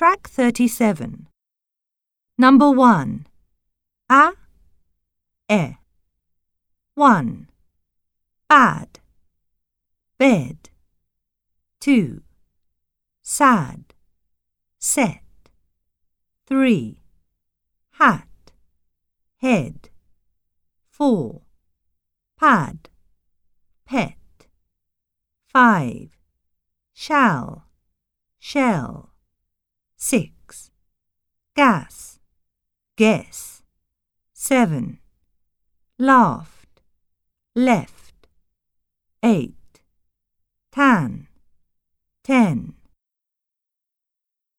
Track 37. Number 1. A, e. 1. Bad. Bed. 2. Sad. Set. 3. Hat. Head. 4. Pad. Pet. 5. Shall. Shell. 6. Gas. Guess. 7. Laughed. Left. 8. Tan. 10.